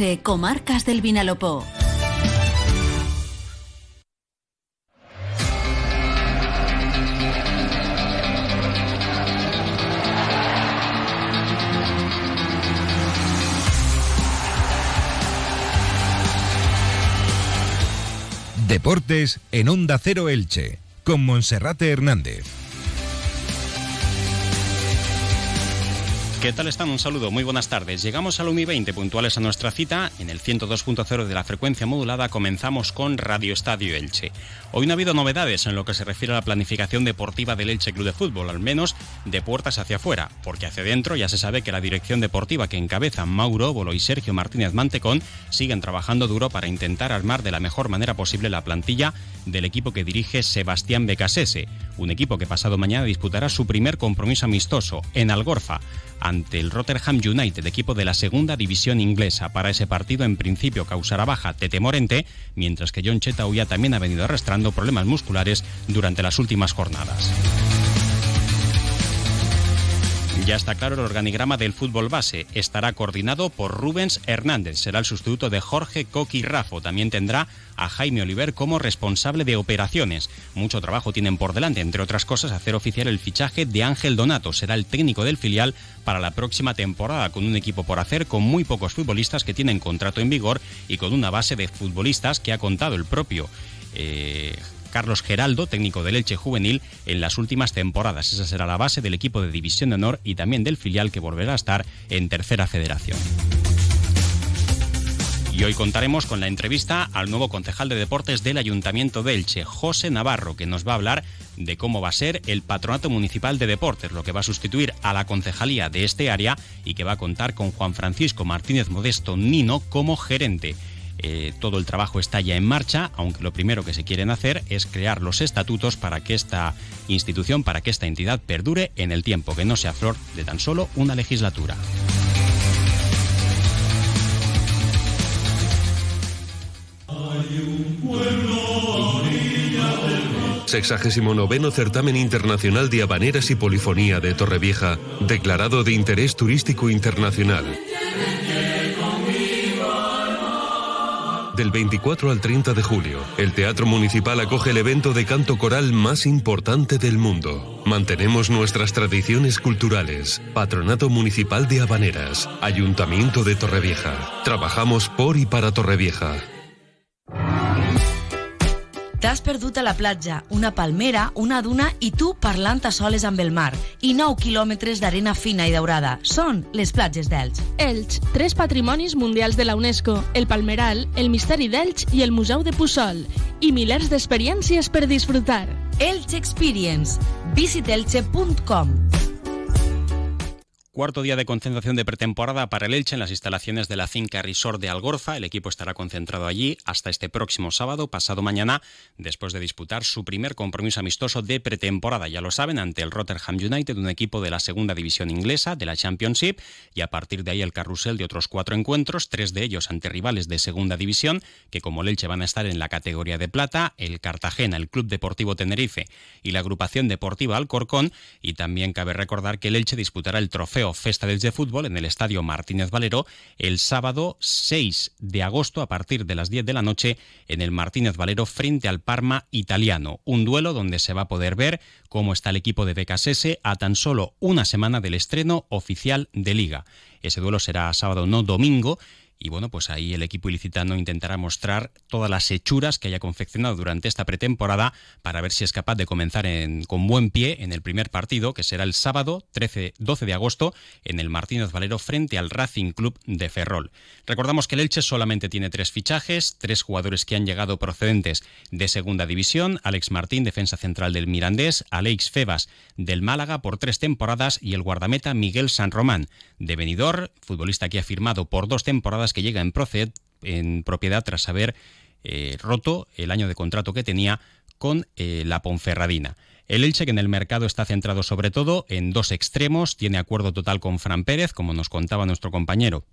De Comarcas del Vinalopó. Deportes en Onda Cero Elche, con Monserrate Hernández. ¿Qué tal están? Un saludo, muy buenas tardes. Llegamos al 1 y 20 puntuales a nuestra cita. En el 102.0 de la frecuencia modulada comenzamos con Radio Estadio Elche. Hoy no ha habido novedades en lo que se refiere a la planificación deportiva del Elche Club de Fútbol, al menos de puertas hacia afuera, porque hacia dentro ya se sabe que la dirección deportiva que encabezan Mauro Óbolo y Sergio Martínez Mantecón siguen trabajando duro para intentar armar de la mejor manera posible la plantilla del equipo que dirige Sebastián Becasese, un equipo que pasado mañana disputará su primer compromiso amistoso en Algorfa ante el Rotterdam United, equipo de la segunda división inglesa. Para ese partido, en principio, causará baja Tete Morente, mientras que John Chetauya también ha venido arrastrando problemas musculares durante las últimas jornadas. Ya está claro el organigrama del fútbol base. Estará coordinado por Rubens Hernández. Será el sustituto de Jorge Coqui Rafo. También tendrá a Jaime Oliver como responsable de operaciones. Mucho trabajo tienen por delante, entre otras cosas, hacer oficial el fichaje de Ángel Donato. Será el técnico del filial para la próxima temporada, con un equipo por hacer, con muy pocos futbolistas que tienen contrato en vigor y con una base de futbolistas que ha contado el propio. Eh, Carlos Geraldo, técnico del Elche Juvenil, en las últimas temporadas. Esa será la base del equipo de División de Honor y también del filial que volverá a estar en Tercera Federación. Y hoy contaremos con la entrevista al nuevo concejal de deportes del Ayuntamiento de Elche, José Navarro, que nos va a hablar de cómo va a ser el Patronato Municipal de Deportes, lo que va a sustituir a la concejalía de este área y que va a contar con Juan Francisco Martínez Modesto Nino como gerente. Eh, todo el trabajo está ya en marcha, aunque lo primero que se quieren hacer es crear los estatutos para que esta institución, para que esta entidad perdure en el tiempo, que no sea flor de tan solo una legislatura. Sexagésimo noveno Certamen Internacional de Habaneras y Polifonía de Torrevieja, declarado de interés turístico internacional. Del 24 al 30 de julio, el Teatro Municipal acoge el evento de canto coral más importante del mundo. Mantenemos nuestras tradiciones culturales. Patronato Municipal de Habaneras, Ayuntamiento de Torrevieja. Trabajamos por y para Torrevieja. T'has perdut a la platja, una palmera, una duna i tu parlant a soles amb el mar. I 9 quilòmetres d'arena fina i daurada. Són les platges d'Elx. Elx, tres patrimonis mundials de la UNESCO, el Palmeral, el Misteri d'Elx i el Museu de Pussol. I milers d'experiències per disfrutar. Elx Experience. visitelche.com Cuarto día de concentración de pretemporada para el Elche en las instalaciones de la finca Resort de Algorza. El equipo estará concentrado allí hasta este próximo sábado, pasado mañana, después de disputar su primer compromiso amistoso de pretemporada. Ya lo saben, ante el Rotterdam United, un equipo de la segunda división inglesa, de la Championship, y a partir de ahí el carrusel de otros cuatro encuentros, tres de ellos ante rivales de segunda división, que como el Elche van a estar en la categoría de plata, el Cartagena, el Club Deportivo Tenerife y la agrupación deportiva Alcorcón. Y también cabe recordar que el Elche disputará el trofeo Festa del de Fútbol en el Estadio Martínez Valero el sábado 6 de agosto a partir de las 10 de la noche en el Martínez Valero frente al Parma italiano. Un duelo donde se va a poder ver cómo está el equipo de Becasese a tan solo una semana del estreno oficial de liga. Ese duelo será sábado, no domingo, y bueno, pues ahí el equipo ilicitano intentará mostrar todas las hechuras que haya confeccionado durante esta pretemporada para ver si es capaz de comenzar con buen pie en el primer partido, que será el sábado 13, 12 de agosto en el Martínez Valero frente al Racing Club de Ferrol. Recordamos que el Elche solamente tiene tres fichajes, tres jugadores que han llegado procedentes de segunda división, Alex Martín, defensa central del Mirandés, Alex Febas del Málaga por tres temporadas y el guardameta Miguel San Román de Benidorm, futbolista que ha firmado por dos temporadas que llega en, en propiedad tras haber eh, roto el año de contrato que tenía con eh, la Ponferradina. El Elche, que en el mercado está centrado sobre todo en dos extremos, tiene acuerdo total con Fran Pérez, como nos contaba nuestro compañero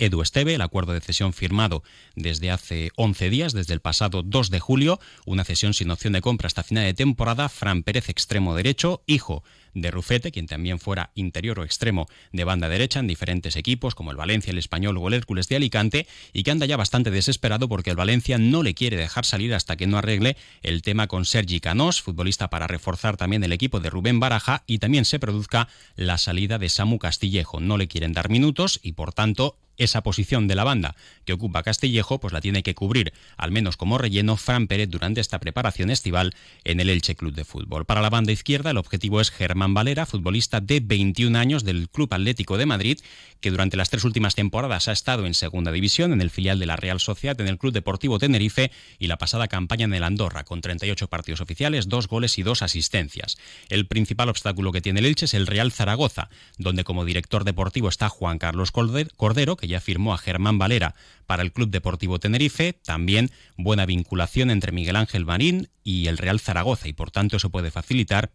Edu Esteve, el acuerdo de cesión firmado desde hace 11 días, desde el pasado 2 de julio, una cesión sin opción de compra hasta final de temporada, Fran Pérez, extremo derecho, hijo de Rufete, quien también fuera interior o extremo de banda derecha en diferentes equipos como el Valencia, el Español o el Hércules de Alicante, y que anda ya bastante desesperado porque el Valencia no le quiere dejar salir hasta que no arregle el tema con Sergi Canós, futbolista para reforzar también el equipo de Rubén Baraja, y también se produzca la salida de Samu Castillejo. No le quieren dar minutos y por tanto esa posición de la banda que ocupa Castillejo, pues la tiene que cubrir, al menos como relleno, Fran Pérez durante esta preparación estival en el Elche Club de Fútbol. Para la banda izquierda, el objetivo es Germán Valera, futbolista de 21 años del Club Atlético de Madrid, que durante las tres últimas temporadas ha estado en segunda división, en el filial de la Real Sociedad, en el Club Deportivo Tenerife y la pasada campaña en el Andorra, con 38 partidos oficiales, dos goles y dos asistencias. El principal obstáculo que tiene el Elche es el Real Zaragoza, donde como director deportivo está Juan Carlos Cordero, que ya firmó a Germán Valera para el Club Deportivo Tenerife, también buena vinculación entre Miguel Ángel Marín y el Real Zaragoza y por tanto eso puede facilitar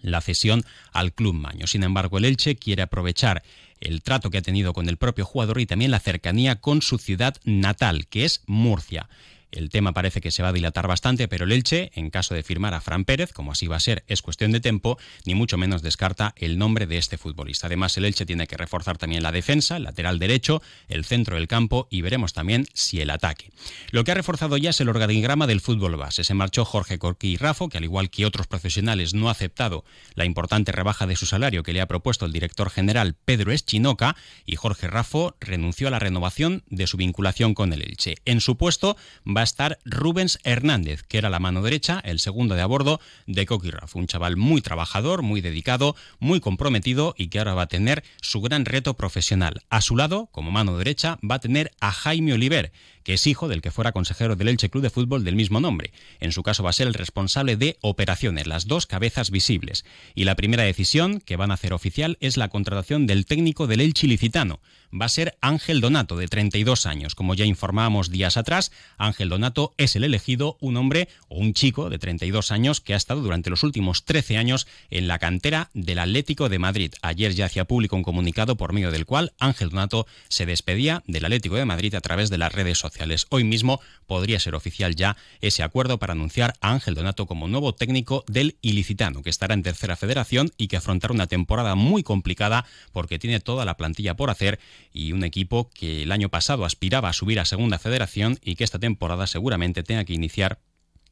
la cesión al Club Maño. Sin embargo, el Elche quiere aprovechar el trato que ha tenido con el propio jugador y también la cercanía con su ciudad natal, que es Murcia. El tema parece que se va a dilatar bastante, pero el Elche, en caso de firmar a Fran Pérez, como así va a ser, es cuestión de tiempo, ni mucho menos descarta el nombre de este futbolista. Además, el Elche tiene que reforzar también la defensa, el lateral derecho, el centro del campo y veremos también si el ataque. Lo que ha reforzado ya es el organigrama del fútbol base. Se marchó Jorge Corqui Rafo, que al igual que otros profesionales no ha aceptado la importante rebaja de su salario que le ha propuesto el director general Pedro Eschinoca y Jorge Rafo renunció a la renovación de su vinculación con el Elche. En su puesto va estar Rubens Hernández, que era la mano derecha, el segundo de a bordo de Coqui Raf, un chaval muy trabajador, muy dedicado, muy comprometido y que ahora va a tener su gran reto profesional. A su lado, como mano derecha, va a tener a Jaime Oliver, que es hijo del que fuera consejero del Elche Club de Fútbol del mismo nombre. En su caso va a ser el responsable de operaciones, las dos cabezas visibles. Y la primera decisión que van a hacer oficial es la contratación del técnico del Elche licitano. Va a ser Ángel Donato, de 32 años. Como ya informábamos días atrás, Ángel Donato es el elegido, un hombre o un chico de 32 años que ha estado durante los últimos 13 años en la cantera del Atlético de Madrid. Ayer ya hacía público un comunicado por medio del cual Ángel Donato se despedía del Atlético de Madrid a través de las redes sociales. Hoy mismo podría ser oficial ya ese acuerdo para anunciar a Ángel Donato como nuevo técnico del Ilicitano, que estará en tercera federación y que afrontará una temporada muy complicada porque tiene toda la plantilla por hacer y un equipo que el año pasado aspiraba a subir a segunda federación y que esta temporada seguramente tenga que iniciar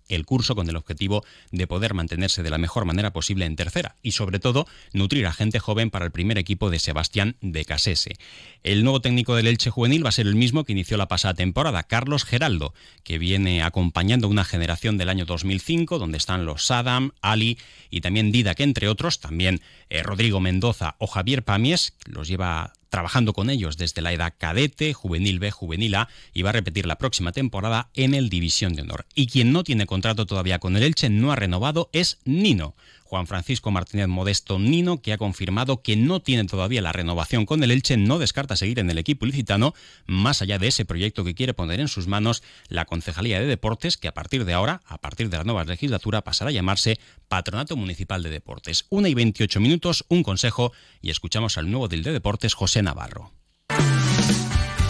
el curso con el objetivo de poder mantenerse de la mejor manera posible en tercera y sobre todo nutrir a gente joven para el primer equipo de Sebastián de Casese. El nuevo técnico del Elche juvenil va a ser el mismo que inició la pasada temporada, Carlos Geraldo, que viene acompañando una generación del año 2005 donde están los Sadam, Ali y también Didac entre otros, también eh, Rodrigo Mendoza o Javier Pamies, los lleva trabajando con ellos desde la edad cadete, juvenil B, juvenil A y va a repetir la próxima temporada en el División de Honor. Y quien no tiene contrato todavía con el Elche, no ha renovado, es Nino, Juan Francisco Martínez Modesto Nino, que ha confirmado que no tiene todavía la renovación con el Elche, no descarta seguir en el equipo ilicitano, más allá de ese proyecto que quiere poner en sus manos la Concejalía de Deportes, que a partir de ahora, a partir de la nueva legislatura, pasará a llamarse Patronato Municipal de Deportes. Una y 28 minutos, un consejo, y escuchamos al nuevo del de Deportes, José Navarro.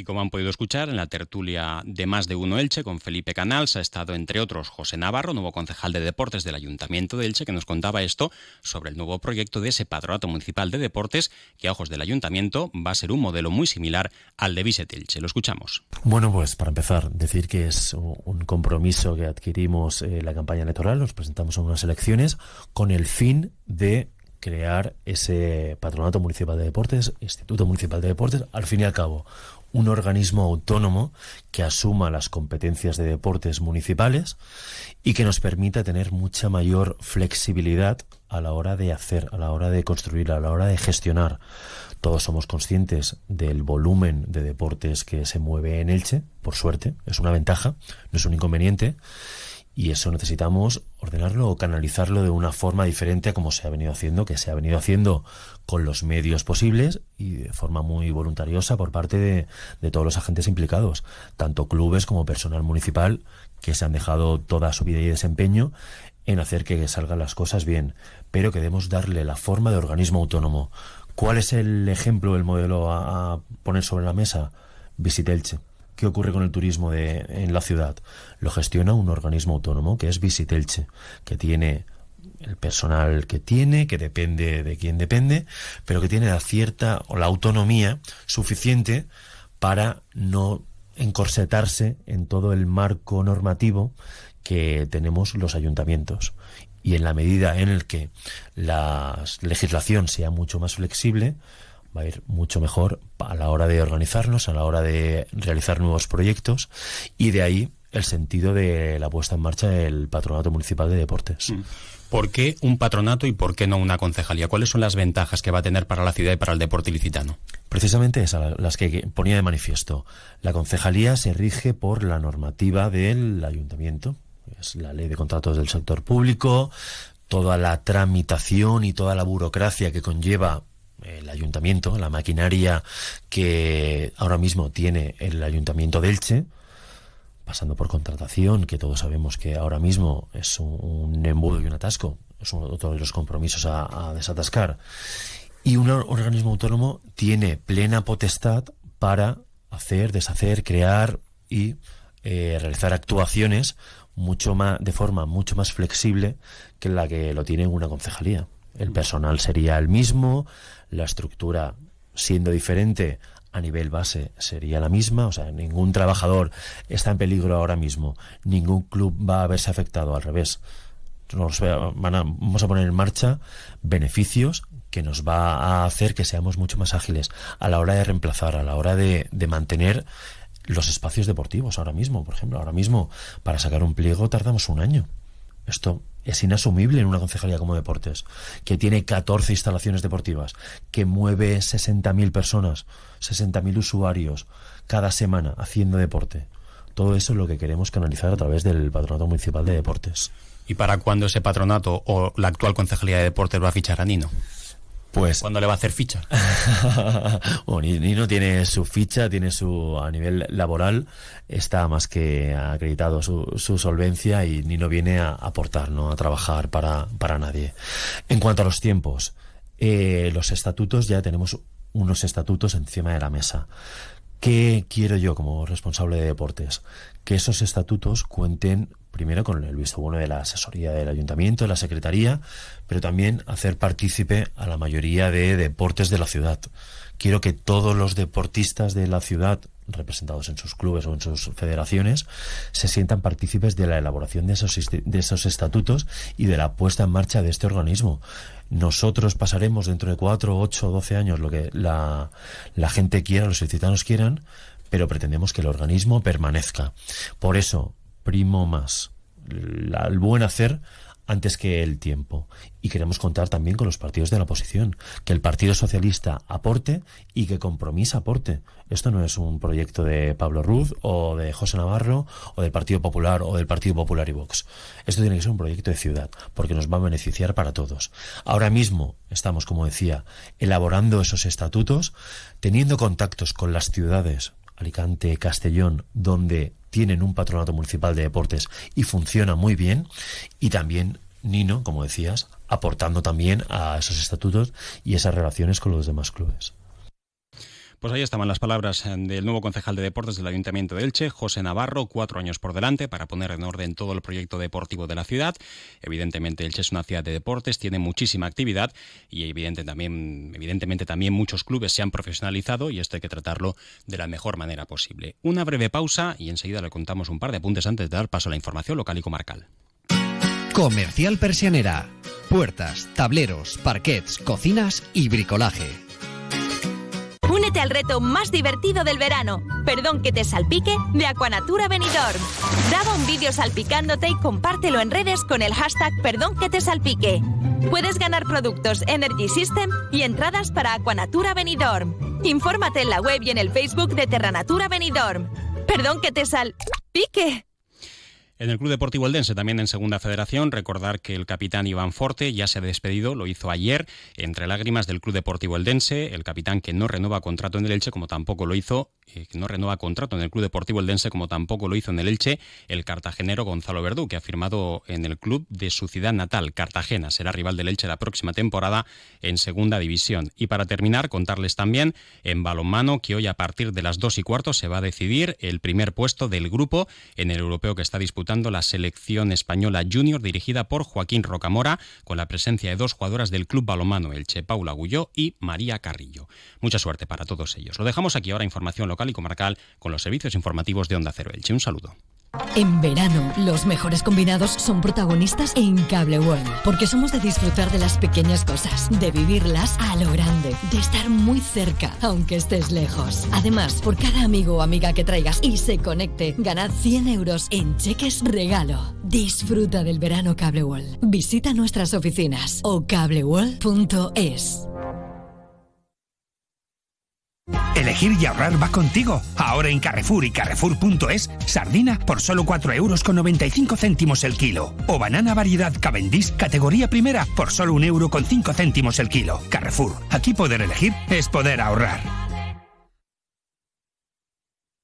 Y como han podido escuchar, en la tertulia de Más de Uno Elche con Felipe Canals ha estado, entre otros, José Navarro, nuevo concejal de deportes del Ayuntamiento de Elche, que nos contaba esto sobre el nuevo proyecto de ese patronato municipal de deportes, que a ojos del Ayuntamiento va a ser un modelo muy similar al de Viset Elche. Lo escuchamos. Bueno, pues para empezar, decir que es un compromiso que adquirimos en la campaña electoral, nos presentamos en unas elecciones con el fin de crear ese patronato municipal de deportes, instituto municipal de deportes, al fin y al cabo un organismo autónomo que asuma las competencias de deportes municipales y que nos permita tener mucha mayor flexibilidad a la hora de hacer, a la hora de construir, a la hora de gestionar. Todos somos conscientes del volumen de deportes que se mueve en Elche, por suerte, es una ventaja, no es un inconveniente, y eso necesitamos ordenarlo o canalizarlo de una forma diferente a como se ha venido haciendo, que se ha venido haciendo con los medios posibles y de forma muy voluntariosa por parte de, todos los agentes implicados, tanto clubes como personal municipal, que se han dejado toda su vida y desempeño en hacer que salgan las cosas bien, pero que debemos darle la forma de organismo autónomo. ¿Cuál es el ejemplo, el modelo a, a poner sobre la mesa? Visitelche ¿Qué ocurre con el turismo de, en la ciudad? Lo gestiona un organismo autónomo que es Visitelche, que tiene el personal que tiene, que depende de quién depende, pero que tiene la cierta o la autonomía suficiente para no encorsetarse en todo el marco normativo que tenemos los ayuntamientos. Y en la medida en el que la legislación sea mucho más flexible, va a ir mucho mejor a la hora de organizarnos, a la hora de realizar nuevos proyectos y de ahí el sentido de la puesta en marcha del Patronato Municipal de Deportes. Mm. ¿Por qué un patronato y por qué no una concejalía? ¿Cuáles son las ventajas que va a tener para la ciudad y para el deporte ilicitano? Precisamente esas, las que ponía de manifiesto. La concejalía se rige por la normativa del ayuntamiento, es la ley de contratos del sector público, toda la tramitación y toda la burocracia que conlleva el ayuntamiento, la maquinaria que ahora mismo tiene el ayuntamiento de Elche, pasando por contratación, que todos sabemos que ahora mismo es un, embudo y un atasco, es otro de los compromisos a, desatascar. Y un organismo autónomo tiene plena potestad para hacer, deshacer, crear y eh, realizar actuaciones mucho más, de forma mucho más flexible que la que lo tiene una concejalía. El personal sería el mismo, la estructura siendo diferente a nivel base sería la misma, o sea, ningún trabajador está en peligro ahora mismo, ningún club va a verse afectado, al revés. Nos vamos a poner en marcha beneficios que nos va a hacer que seamos mucho más ágiles a la hora de reemplazar, a la hora de, de mantener los espacios deportivos ahora mismo, por ejemplo, ahora mismo para sacar un pliego tardamos un año. Esto es inasumible en una concejalía como deportes, que tiene 14 instalaciones deportivas, que mueve 60.000 personas, 60.000 usuarios cada semana haciendo deporte. Todo eso es lo que queremos canalizar a través del Patronato Municipal de Deportes. ¿Y para cuándo ese patronato o la actual concejalía de deportes va a fichar a Nino? Pues. ¿Cuándo le va a hacer ficha? bueno, Nino tiene su ficha, tiene su. a nivel laboral, está más que acreditado su, su solvencia y Nino viene a aportar, ¿no? A trabajar para, para nadie. En cuanto a los tiempos, eh, los estatutos, ya tenemos unos estatutos encima de la mesa. ¿Qué quiero yo como responsable de deportes? Que esos estatutos cuenten primero con el visto bueno de la asesoría del ayuntamiento, de la secretaría, pero también hacer partícipe a la mayoría de deportes de la ciudad. Quiero que todos los deportistas de la ciudad representados en sus clubes o en sus federaciones se sientan partícipes de la elaboración de esos, estatutos y de la puesta en marcha de este organismo. Nosotros pasaremos dentro de cuatro, ocho, doce años lo que la, la gente quiera, los ciudadanos quieran, pero pretendemos que el organismo permanezca. Por eso, primo más el buen hacer antes que el tiempo. Y queremos contar también con los partidos de la oposición, que el Partido Socialista aporte y que Compromís aporte. Esto no es un proyecto de Pablo Ruz o de José Navarro o del Partido Popular o del Partido Popular y Vox. Esto tiene que ser un proyecto de ciudad, porque nos va a beneficiar para todos. Ahora mismo estamos, como decía, elaborando esos estatutos, teniendo contactos con las ciudades Alicante, Castellón, donde tienen un patronato municipal de deportes y funciona muy bien. Y también Nino, como decías, aportando también a esos estatutos y esas relaciones con los demás clubes. Pues ahí estaban las palabras eh, del nuevo concejal de deportes del Ayuntamiento de Elche, José Navarro, cuatro años por delante para poner en orden todo el proyecto deportivo de la ciudad. Evidentemente Elche es una ciudad de deportes, tiene muchísima actividad y evidentemente también muchos clubes se han profesionalizado y esto hay que tratarlo de la mejor manera posible. Una breve pausa y enseguida le contamos un par de apuntes antes de dar paso a la información local y comarcal. Comercial Persianera. Puertas, tableros, parquets, cocinas y bricolaje Únete al reto más divertido del verano. Perdón que te salpique de Aquanatura Benidorm. Graba un vídeo salpicándote y compártelo en redes con el hashtag Perdón que te salpique. Puedes ganar productos Energy System y entradas para Aquanatura Benidorm. Infórmate en la web y en el Facebook de Terranatura Benidorm. Perdón que te salpique. En el Club Deportivo Eldense, también en Segunda Federación, recordar que el capitán Iván Forte ya se ha despedido, lo hizo ayer, entre lágrimas del Club Deportivo Eldense, el capitán que no renueva contrato en el Elche, como tampoco lo hizo, eh, que no renueva contrato en el Club Deportivo Eldense, como tampoco lo hizo en el Elche, el cartagenero Gonzalo Verdú, que ha firmado en el club de su ciudad natal, Cartagena. Será rival del Elche la próxima temporada en Segunda División. Y para terminar, contarles también en balonmano que hoy a partir de las dos y cuarto se va a decidir el primer puesto del grupo en el europeo que está la selección española junior dirigida por Joaquín Rocamora, con la presencia de dos jugadoras del Club Balomano Elche, Paula Gulló y María Carrillo. Mucha suerte para todos ellos. Lo dejamos aquí ahora, información local y comarcal, con los servicios informativos de Onda Cero Elche. Un saludo. En verano, los mejores combinados son protagonistas en Cable World, porque somos de disfrutar de las pequeñas cosas, de vivirlas a lo grande, de estar muy cerca, aunque estés lejos. Además, por cada amigo o amiga que traigas y se conecte, ganad 100 euros en cheques regalo. Disfruta del verano Cable World. Visita nuestras oficinas o cableworld.es. Elegir y ahorrar va contigo. Ahora en Carrefour y Carrefour.es, sardina por solo 4 euros con 95 céntimos el kilo. O banana variedad Cavendish categoría primera por solo 1 euro con 5 céntimos el kilo. Carrefour, aquí poder elegir es poder ahorrar.